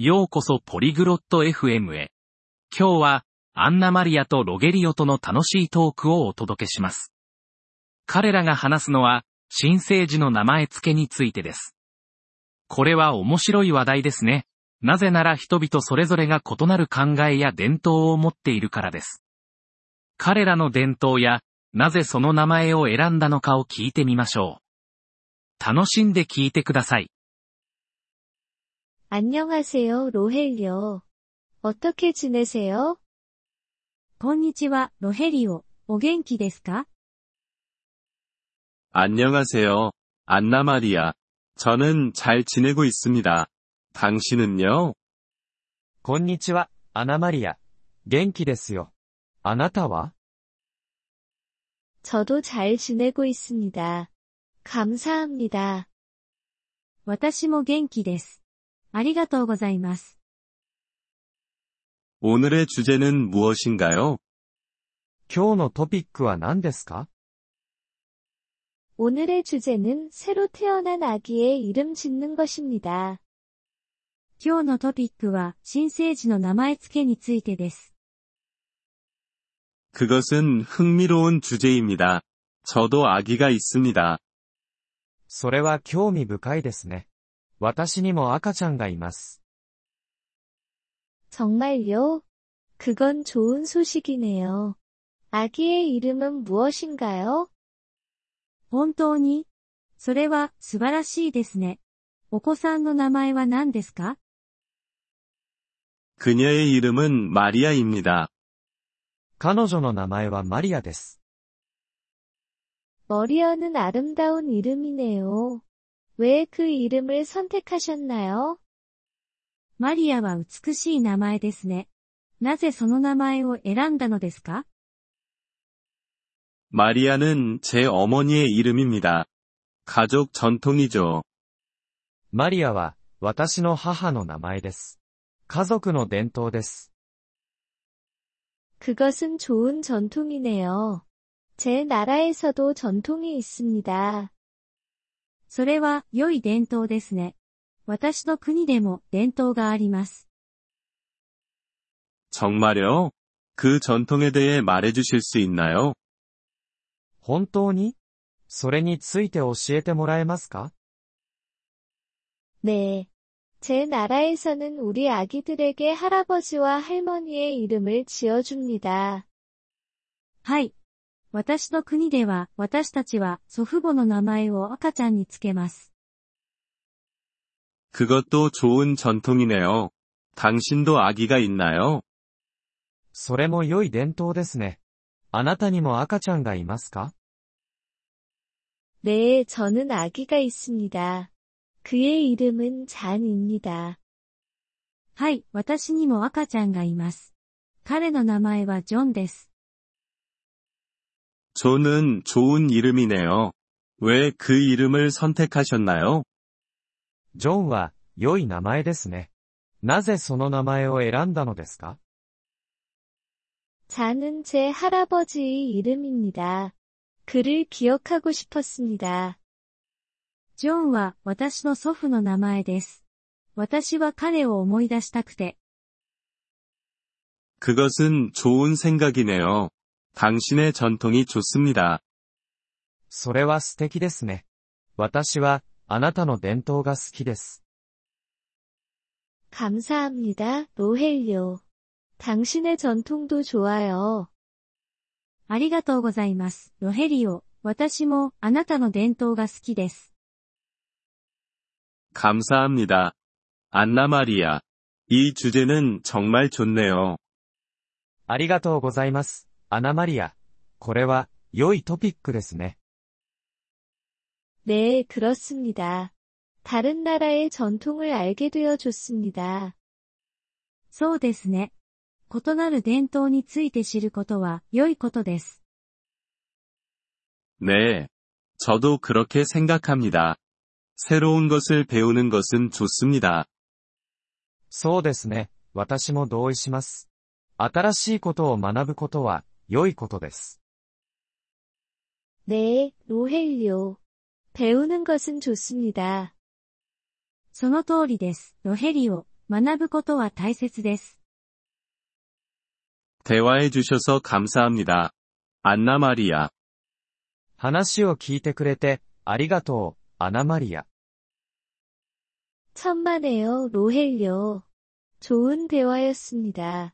ようこそポリグロット FM へ。今日は、アンナマリアとロゲリオとの楽しいトークをお届けします。彼らが話すのは、新生児の名前付けについてです。これは面白い話題ですね。なぜなら人々それぞれが異なる考えや伝統を持っているからです。彼らの伝統や、なぜその名前を選んだのかを聞いてみましょう。楽しんで聞いてください。 안녕하세요, 로헬요. 어떻게 지내세요? こんにちは、ロヘリオ。お元気ですか 안녕하세요. 안나마리아. 저는 잘 지내고 있습니다. 당신은요? こんにちは、アナマリア。元気ですよ。あなたは 저도 잘 지내고 있습니다. 감사합니다. 私も元気です。 ありがとうございます。 오늘의 주제는 무엇인가요? 今日のトピックは何ですか 오늘의 주제는 새로 태어난 아기의 이름 짓는 것입니다. 今日のトピックは、新生児の名前付けについてです。 그것은 흥미로운 주제입니다. 저도 아기가 있습니다. それは興味深いですね。 私にも赤ちゃんがいます。 정말요? 그건 좋은 소식이네요. 아기의 이름은 무엇인가요? 本当にそれは、素晴らしいですね。お子さんの名前は何ですか 그녀의 이름은 마리아입니다. 彼女の名前はマリアです。 머리어는 아름다운 이름이네요. 왜 그 이름을 선택하셨나요? マリアは美しい名前ですね。なぜその名前を選んだのですか 마리아는 제 어머니의 이름입니다. 가족 전통이죠. マリアは、私の母の名前です。家族の伝統です。 그것은 좋은 전통이네요. 제 나라에서도 전통이 있습니다. それは、良い伝統ですね。私の国でも伝統があります。 정말요? 그 전통에 대해 말해주실 수 있나요? 本当にそれについて教えてもらえますか 네. 제 나라에서는 우리 아기들에게 할아버지와 할머니의 이름을 지어줍니다. はい。 私の国では、私たちは祖父母の名前を赤ちゃんにつけます。 그것도 좋은 전통이네요. 당신도 아기가 있나요? それも良い伝統ですね。あなたにも赤ちゃんがいますか 네, 저는 아기가 있습니다. 그의 이름은 잔입니다. はい、私にも赤ちゃんがいます。彼の名前はジョンです。 존은 좋은 이름이네요. 왜 그 이름을 선택하셨나요? ジョンは、良い名前ですね。なぜその名前を選んだのですか 잔은 제 할아버지의 이름입니다. 그를 기억하고 싶었습니다. ジョンは私の祖父の名前です。私は彼を思い出したくて、 그것은 좋은 생각이네요. 당신의 전통이 좋습니다. それは素敵ですね。私は、あなたの伝統が好きです。 감사합니다, 로헬요. 당신의 전통도 좋아요. ありがとうございます、ロヘリオ。私もあなたの伝統が好きです。 감사합니다. 안나 마리아. 이 주제는 정말 좋네요. ありがとうございます。 アナマリア。これは、良いトピックですね。 네, 그렇습니다. 다른 나라의 전통을 알게 되어 좋습니다. そうですね。異なる伝統について知ることは良いことです。 네. 저도 그렇게 생각합니다. 새로운 것을 배우는 것은 좋습니다. そうですね。私も同意します。新しいことを学ぶことは、 良いことです。 네, 로헬요. 배우는 것은 좋습니다. その通りです。ロヘリオ。 学ぶことは大切です。 대화해 주셔서 감사합니다. 안나 마리아. 話を聞いてくれて、ありがとう、アナマリア。 천만에요, 로헬요. 좋은 대화였습니다.